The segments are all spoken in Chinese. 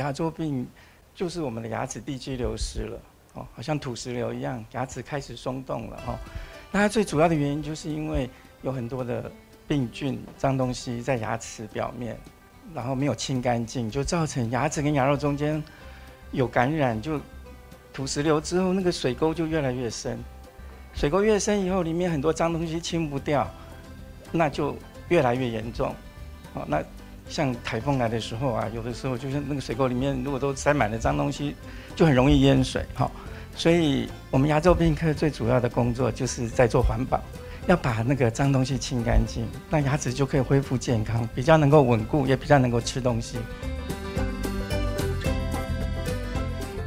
牙周病就是我们的牙齿地基流失了，哦，好像土石流一样，牙齿开始松动了，哦。那它最主要的原因就是因为有很多的病菌、脏东西在牙齿表面，然后没有清干净，就造成牙齿跟牙肉中间有感染，就土石流之后，那个水沟就越来越深。水沟越深以后，里面很多脏东西清不掉，那就越来越严重。哦，那像台风来的时候啊，有的时候就是那个水沟里面如果都塞满了脏东西，就很容易淹水。哈。所以，我们牙周病科最主要的工作就是在做环保，要把那个脏东西清干净，那牙齿就可以恢复健康，比较能够稳固，也比较能够吃东西。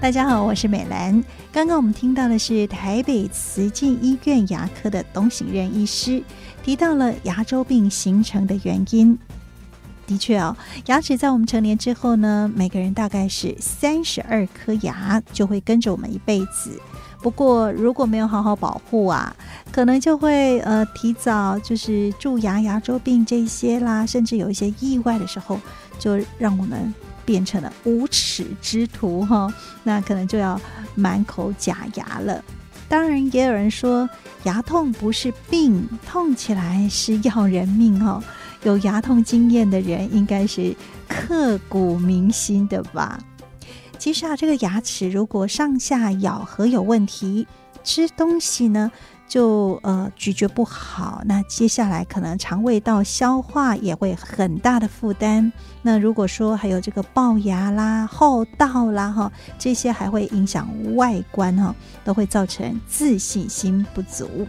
大家好，我是美兰。刚刚我们听到的是台北慈济医院牙科的董省任医师提到了牙周病形成的原因。的确哦，牙齿在我们成年之后呢，每个人大概是三十二颗牙就会跟着我们一辈子。不过如果没有好好保护啊，可能就会呃提早就是蛀牙、牙周病这些啦，甚至有一些意外的时候，就让我们变成了无耻之徒哈、那可能就要满口假牙了。当然，也有人说牙痛不是病，痛起来是要人命哦。有牙痛经验的人应该是刻骨铭心的吧？其实啊，这个牙齿如果上下咬合有问题，吃东西呢就呃咀嚼不好，那接下来可能肠胃道消化也会很大的负担。那如果说还有这个龅牙啦、厚道啦哈，这些还会影响外观哈，都会造成自信心不足。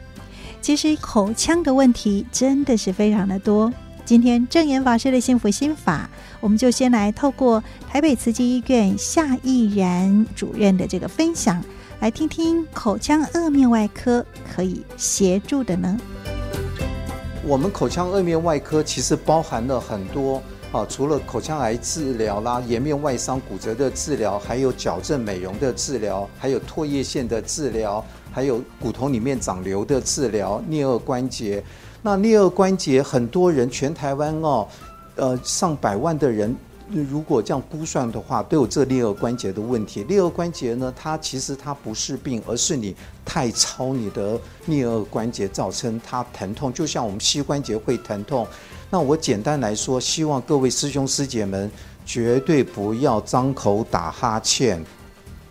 其实口腔的问题真的是非常的多。今天正言法师的幸福心法，我们就先来透过台北慈济医院夏毅然主任的这个分享，来听听口腔颌面外科可以协助的呢。我们口腔颌面外科其实包含了很多啊，除了口腔癌治疗啦、颜面外伤骨折的治疗，还有矫正美容的治疗，还有唾液腺的治疗，还有骨头里面长瘤的治疗，颞颌关节。那颞颌关节，很多人全台湾哦，呃，上百万的人，如果这样估算的话，都有这颞顎关节的问题。颞顎关节呢，它其实它不是病，而是你太操你的颞顎关节，造成它疼痛。就像我们膝关节会疼痛。那我简单来说，希望各位师兄师姐们绝对不要张口打哈欠。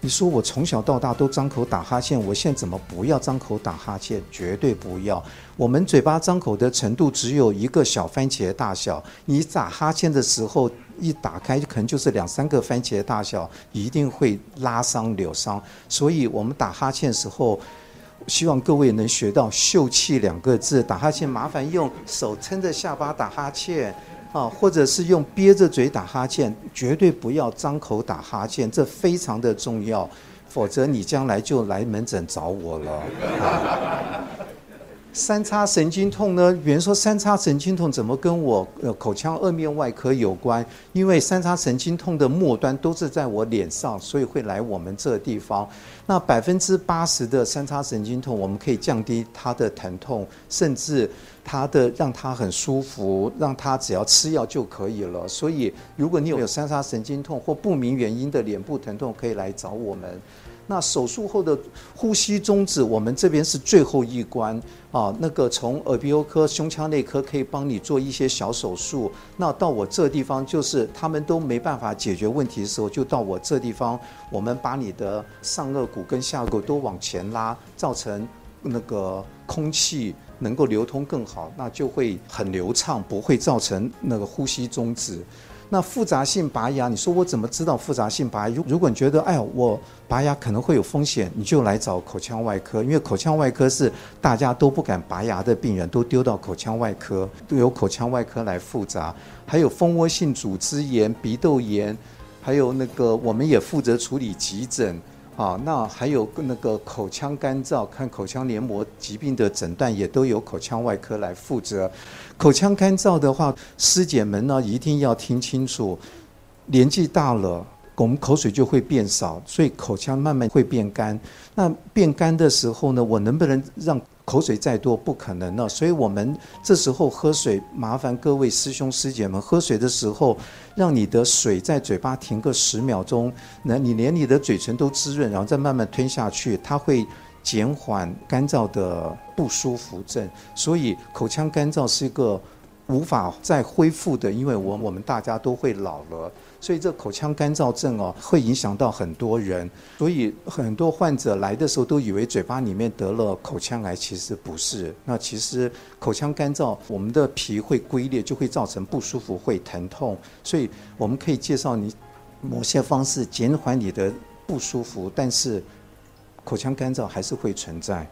你说我从小到大都张口打哈欠，我现在怎么不要张口打哈欠？绝对不要！我们嘴巴张口的程度只有一个小番茄大小，你打哈欠的时候一打开，可能就是两三个番茄大小，一定会拉伤扭伤。所以我们打哈欠的时候，希望各位能学到“秀气”两个字。打哈欠麻烦用手撑着下巴打哈欠。啊，或者是用憋着嘴打哈欠，绝对不要张口打哈欠，这非常的重要，否则你将来就来门诊找我了。三叉神经痛呢？比如说三叉神经痛怎么跟我呃口腔颌面外科有关？因为三叉神经痛的末端都是在我脸上，所以会来我们这个地方。那百分之八十的三叉神经痛，我们可以降低它的疼痛，甚至它的让它很舒服，让它只要吃药就可以了。所以如果你有三叉神经痛或不明原因的脸部疼痛，可以来找我们。那手术后的呼吸中止，我们这边是最后一关啊。那个从耳鼻喉科、胸腔内科可以帮你做一些小手术。那到我这地方，就是他们都没办法解决问题的时候，就到我这地方，我们把你的上颚骨跟下颚都往前拉，造成那个空气能够流通更好，那就会很流畅，不会造成那个呼吸中止。那复杂性拔牙，你说我怎么知道复杂性拔牙？如如果你觉得哎呀，我拔牙可能会有风险，你就来找口腔外科，因为口腔外科是大家都不敢拔牙的病人，都丢到口腔外科，都由口腔外科来复杂。还有蜂窝性组织炎、鼻窦炎，还有那个我们也负责处理急诊。啊，那还有那个口腔干燥，看口腔黏膜疾病的诊断也都由口腔外科来负责。口腔干燥的话，师姐们呢一定要听清楚，年纪大了，我们口水就会变少，所以口腔慢慢会变干。那变干的时候呢，我能不能让口水再多不可能了。所以我们这时候喝水，麻烦各位师兄师姐们，喝水的时候，让你的水在嘴巴停个十秒钟，那你连你的嘴唇都滋润，然后再慢慢吞下去，它会减缓干燥的不舒服症。所以口腔干燥是一个无法再恢复的，因为我我们大家都会老了。所以这口腔干燥症哦，会影响到很多人。所以很多患者来的时候都以为嘴巴里面得了口腔癌，其实不是。那其实口腔干燥，我们的皮会龟裂，就会造成不舒服，会疼痛。所以我们可以介绍你某些方式减缓你的不舒服，但是口腔干燥还是会存在。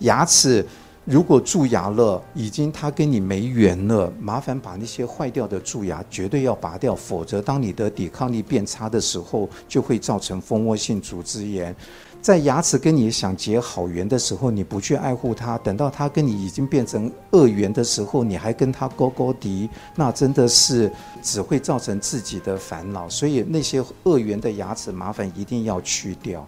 牙齿。如果蛀牙了，已经它跟你没缘了，麻烦把那些坏掉的蛀牙绝对要拔掉，否则当你的抵抗力变差的时候，就会造成蜂窝性组织炎。在牙齿跟你想结好缘的时候，你不去爱护它，等到它跟你已经变成恶缘的时候，你还跟它勾勾敌，那真的是只会造成自己的烦恼。所以那些恶缘的牙齿，麻烦一定要去掉。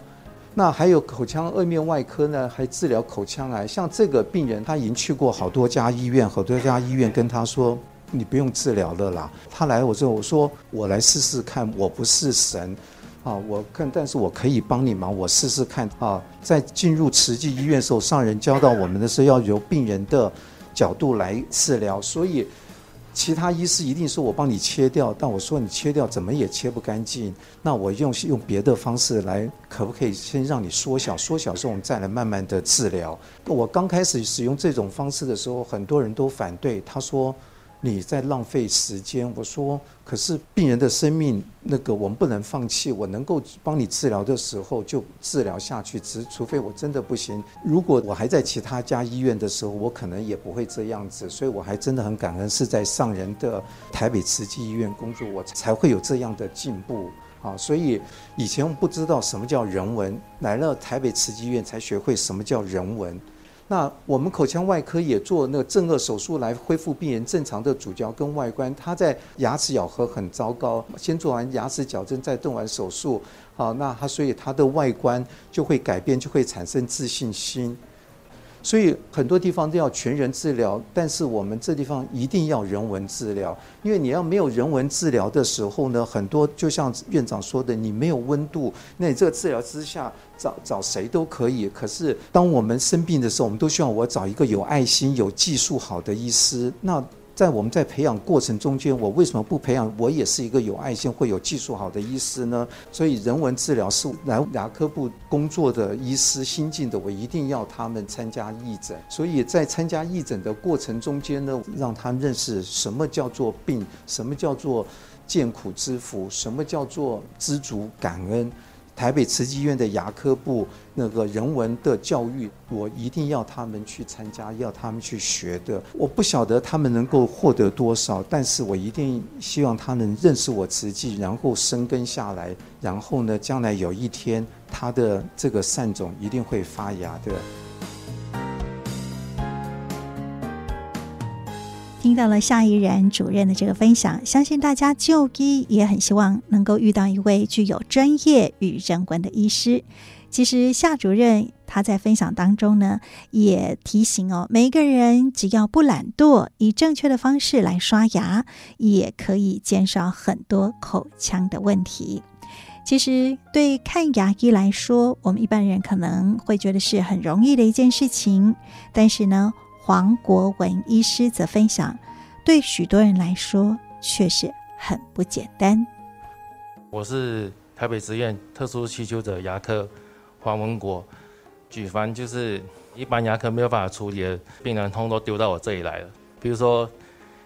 那还有口腔颌面外科呢，还治疗口腔癌。像这个病人，他已经去过好多家医院，好多家医院跟他说：“你不用治疗了啦。”他来我这，我说：“我来试试看，我不是神，啊，我看，但是我可以帮你忙，我试试看啊。”在进入慈济医院的时候，上人教导我们的是要由病人的角度来治疗，所以。其他医师一定说我帮你切掉，但我说你切掉怎么也切不干净。那我用用别的方式来，可不可以先让你缩小？缩小之后我们再来慢慢的治疗。我刚开始使用这种方式的时候，很多人都反对，他说。你在浪费时间。我说，可是病人的生命，那个我们不能放弃。我能够帮你治疗的时候，就治疗下去。只除非我真的不行。如果我还在其他家医院的时候，我可能也不会这样子。所以我还真的很感恩，是在上人的台北慈济医院工作，我才会有这样的进步啊。所以以前我不知道什么叫人文，来了台北慈济医院才学会什么叫人文。那我们口腔外科也做那个正颚手术来恢复病人正常的咀嚼跟外观。他在牙齿咬合很糟糕，先做完牙齿矫正，再动完手术，好，那他所以他的外观就会改变，就会产生自信心。所以很多地方都要全人治疗，但是我们这地方一定要人文治疗，因为你要没有人文治疗的时候呢，很多就像院长说的，你没有温度，那你这个治疗之下找找谁都可以。可是当我们生病的时候，我们都希望我找一个有爱心、有技术好的医师。那在我们在培养过程中间，我为什么不培养我也是一个有爱心、会有技术好的医师呢？所以人文治疗是来牙科部工作的医师新进的，我一定要他们参加义诊。所以在参加义诊的过程中间呢，让他认识什么叫做病，什么叫做见苦知福，什么叫做知足感恩。台北慈济医院的牙科部那个人文的教育，我一定要他们去参加，要他们去学的。我不晓得他们能够获得多少，但是我一定希望他能认识我慈济，然后生根下来，然后呢，将来有一天他的这个善种一定会发芽的。到了夏怡然主任的这个分享，相信大家就医也很希望能够遇到一位具有专业与人文的医师。其实夏主任他在分享当中呢，也提醒哦，每一个人只要不懒惰，以正确的方式来刷牙，也可以减少很多口腔的问题。其实对看牙医来说，我们一般人可能会觉得是很容易的一件事情，但是呢。黄国文医师则分享，对许多人来说却是很不简单。我是台北慈院特殊需求者牙科黄文国，举凡就是一般牙科没有办法处理的病人，通通都丢到我这里来了。比如说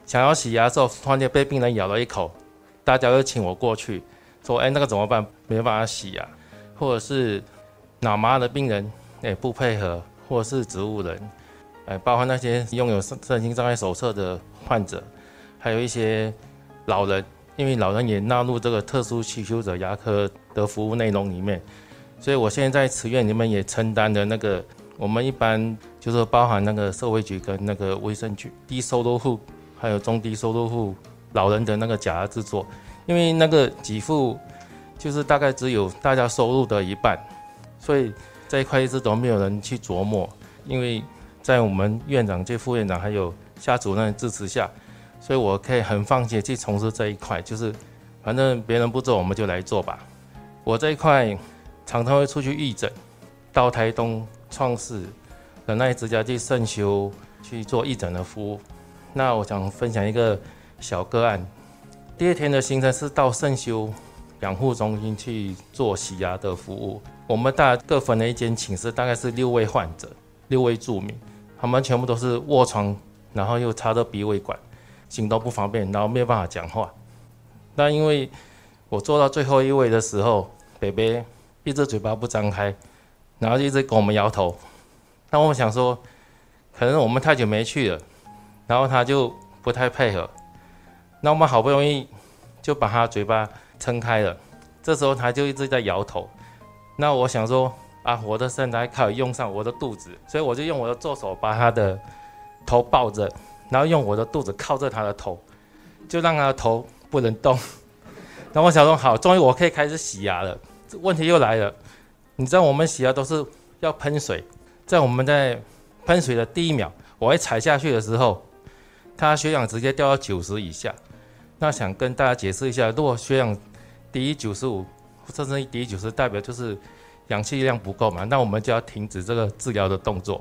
想要洗牙的时候，突然间被病人咬了一口，大家都请我过去，说：“哎，那个怎么办？没办法洗牙。”或者是脑麻的病人，哎，不配合，或者是植物人。哎，包括那些拥有身心障碍手册的患者，还有一些老人，因为老人也纳入这个特殊需求者牙科的服务内容里面，所以我现在在慈院里面也承担的那个，我们一般就是包含那个社会局跟那个卫生局低收入户，还有中低收入户老人的那个假牙制作，因为那个给付就是大概只有大家收入的一半，所以这一块一直都没有人去琢磨，因为。在我们院长及副院长还有夏主任的支持下，所以我可以很放心去从事这一块，就是反正别人不做，我们就来做吧。我这一块常常会出去义诊，到台东创世仁爱之家去圣修去做义诊的服务。那我想分享一个小个案，第二天的行程是到圣修养护中心去做洗牙的服务。我们大各分了一间寝室，大概是六位患者，六位住民，他们全部都是卧床，然后又插着鼻胃管，行动不方便，然后没有办法讲话。那因为我坐到最后一位的时候，北北一直嘴巴不张开，然后一直跟我们摇头。那我想说，可能我们太久没去了，然后他就不太配合。那我们好不容易就把他嘴巴撑开了，这时候他就一直在摇头。那我想说啊，我的身材可以用上我的肚子，所以我就用我的左手把他的头抱着，然后用我的肚子靠着他的头，就让他的头不能动。那我想说好，终于我可以开始洗牙了。问题又来了，你知道我们洗牙都是要喷水，在我们在喷水的第一秒，我一踩下去的时候，他血氧直接掉到九十以下。那想跟大家解释一下，如果血氧低于九十五，甚至低于九十，代表就是氧气量不够嘛，那我们就要停止这个治疗的动作。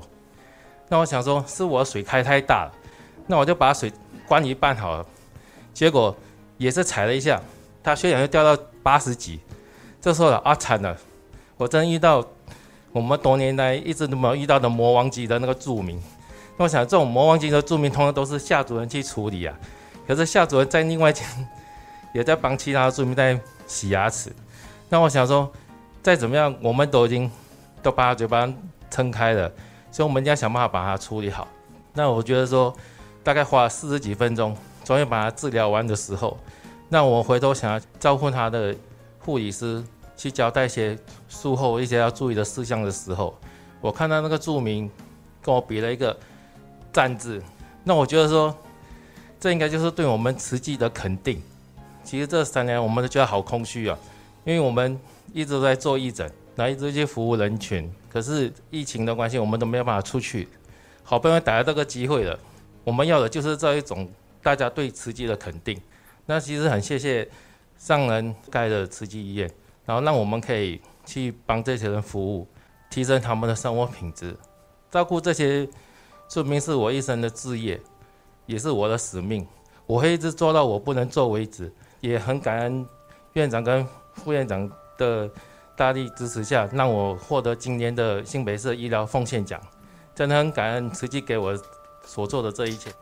那我想说，是我水开太大了，那我就把水关一半好了。结果也是踩了一下，他血氧又掉到八十几。这时候了啊，惨了！我真遇到我们多年来一直都没有遇到的魔王级的那个著名。那我想，这种魔王级的著名通常都是夏主任去处理啊。可是夏主任在另外一间也在帮其他的著名在洗牙齿。那我想说，再怎么样，我们都已经都把他嘴巴撑开了，所以我们一定要想办法把它处理好。那我觉得说，大概花了四十几分钟，终于把它治疗完的时候，那我回头想要招呼他的。护理师去交代一些术后一些要注意的事项的时候，我看到那个住民跟我比了一个赞字，那我觉得说，这应该就是对我们慈济的肯定。其实这三年我们都觉得好空虚啊，因为我们一直在做义诊，然后一直去服务人群，可是疫情的关系，我们都没有办法出去。好不容易逮到这个机会了，我们要的就是这一种大家对慈济的肯定。那其实很谢谢。上人盖的慈济医院，然后让我们可以去帮这些人服务，提升他们的生活品质，照顾这些说明是我一生的志业，也是我的使命。我会一直做到我不能做为止。也很感恩院长跟副院长的大力支持下，让我获得今年的新北市医疗奉献奖。真的很感恩慈济给我所做的这一切。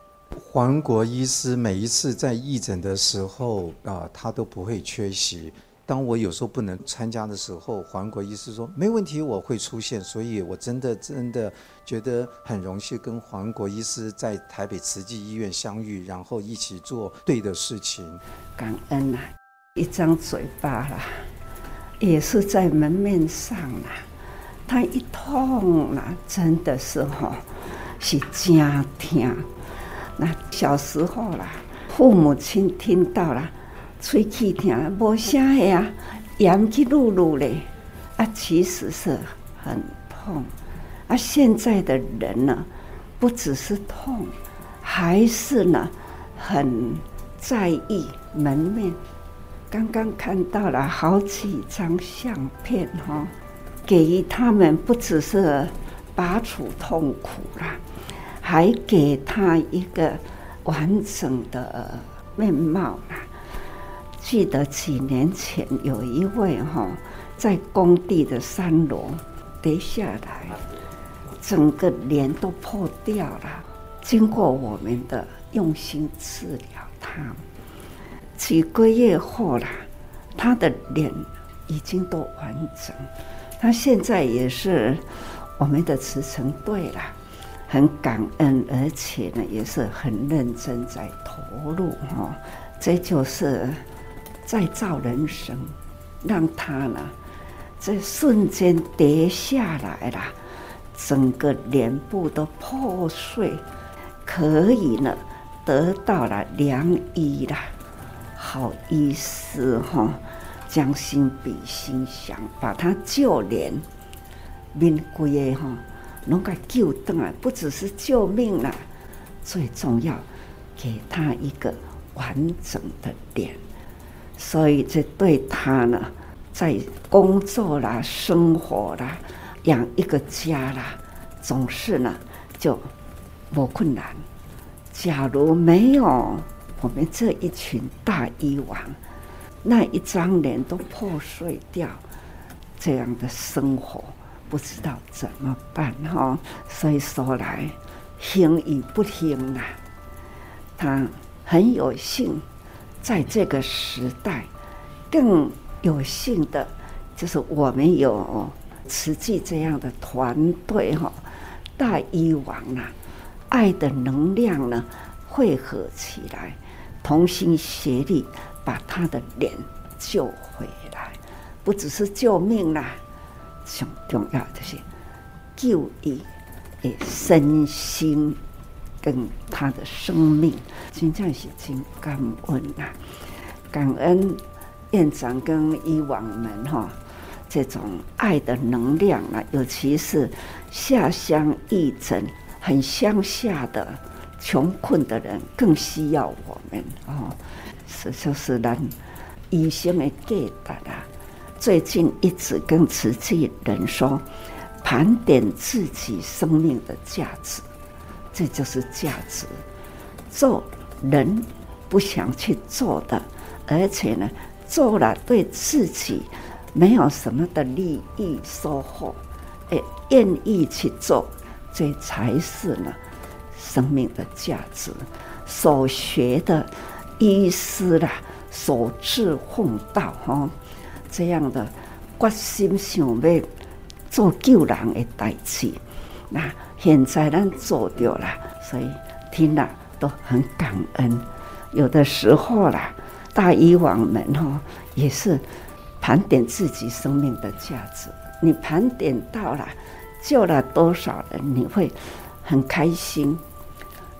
黄国医师每一次在义诊的时候啊，他都不会缺席。当我有时候不能参加的时候，黄国医师说没问题，我会出现。所以我真的真的觉得很荣幸跟黄国医师在台北慈济医院相遇，然后一起做对的事情。感恩啊，一张嘴巴啦，也是在门面上啦。他一痛啦，真的是哈，是真疼。那小时候啦，父母亲听到了，吹气听无声的啊，严去噜噜嘞，啊，其实是很痛。啊，现在的人呢，不只是痛，还是呢，很在意门面。刚刚看到了好几张相片哈，给予他们不只是拔除痛苦啦。还给他一个完整的面貌啦。记得几年前有一位哈，在工地的三楼跌下来，整个脸都破掉了。经过我们的用心治疗，他几个月后啦，他的脸已经都完整。他现在也是我们的慈诚队了。很感恩，而且呢，也是很认真在投入哈。这就是再造人生，让他呢，在瞬间跌下来了，整个脸部都破碎，可以呢，得到了良医啦，好意思哈，将心比心想，把他旧脸面归哈。能够救得啊，不只是救命了，最重要，给他一个完整的脸。所以这对他呢，在工作啦、生活啦、养一个家啦，总是呢就不困难。假如没有我们这一群大医王，那一张脸都破碎掉，这样的生活不知道怎么办哈。所以说来，听与不听啊，他很有幸。在这个时代，更有幸的，就是我们有慈济这样的团队哈，大医王啊，爱的能量呢汇合起来，同心协力把他的脸救回来，不只是救命啦，最重要的是救医的身心。跟他的生命，真正是真感恩呐！感恩院长跟医王们哈，这种爱的能量啊，尤其是下乡义诊、很乡下的穷困的人，更需要我们哦。是就是让医生的给的啦。最近一直跟慈济人说，盘点自己生命的价值。这就是价值，做人不想去做的，而且呢，做了对自己没有什么的利益收获，哎，愿意去做，这才是呢生命的价值。所学的医师啦，所志奉道哈，这样的决心想要做救人的代志，那。现在咱做掉了，所以听了都很感恩。有的时候啦，大医王们哈也是盘点自己生命的价值。你盘点到了，救了多少人，你会很开心。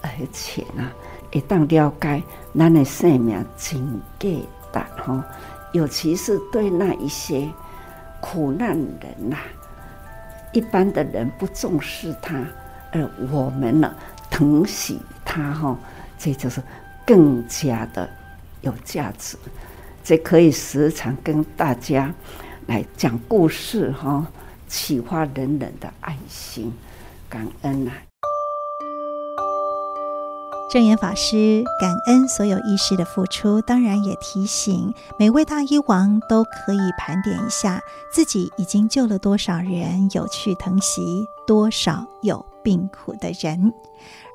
而且呢，一旦了解咱的生命真价值吼，尤其是对那一些苦难人呐。一般的人不重视他，而我们呢，疼惜他哈，这就是更加的有价值。这可以时常跟大家来讲故事哈，启发人人的爱心，感恩啊。证严法师感恩所有医师的付出，当然也提醒每位大医王都可以盘点一下自己已经救了多少人，有去疼惜多少有病苦的人。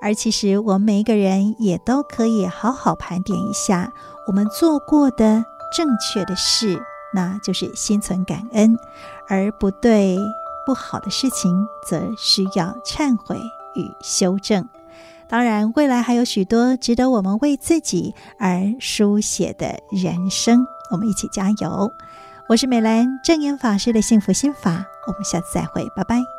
而其实我们每一个人也都可以好好盘点一下我们做过的正确的事，那就是心存感恩；而不对不好的事情，则需要忏悔与修正。当然，未来还有许多值得我们为自己而书写的人生，我们一起加油。我是美兰，正言法师的幸福心法，我们下次再会，拜拜。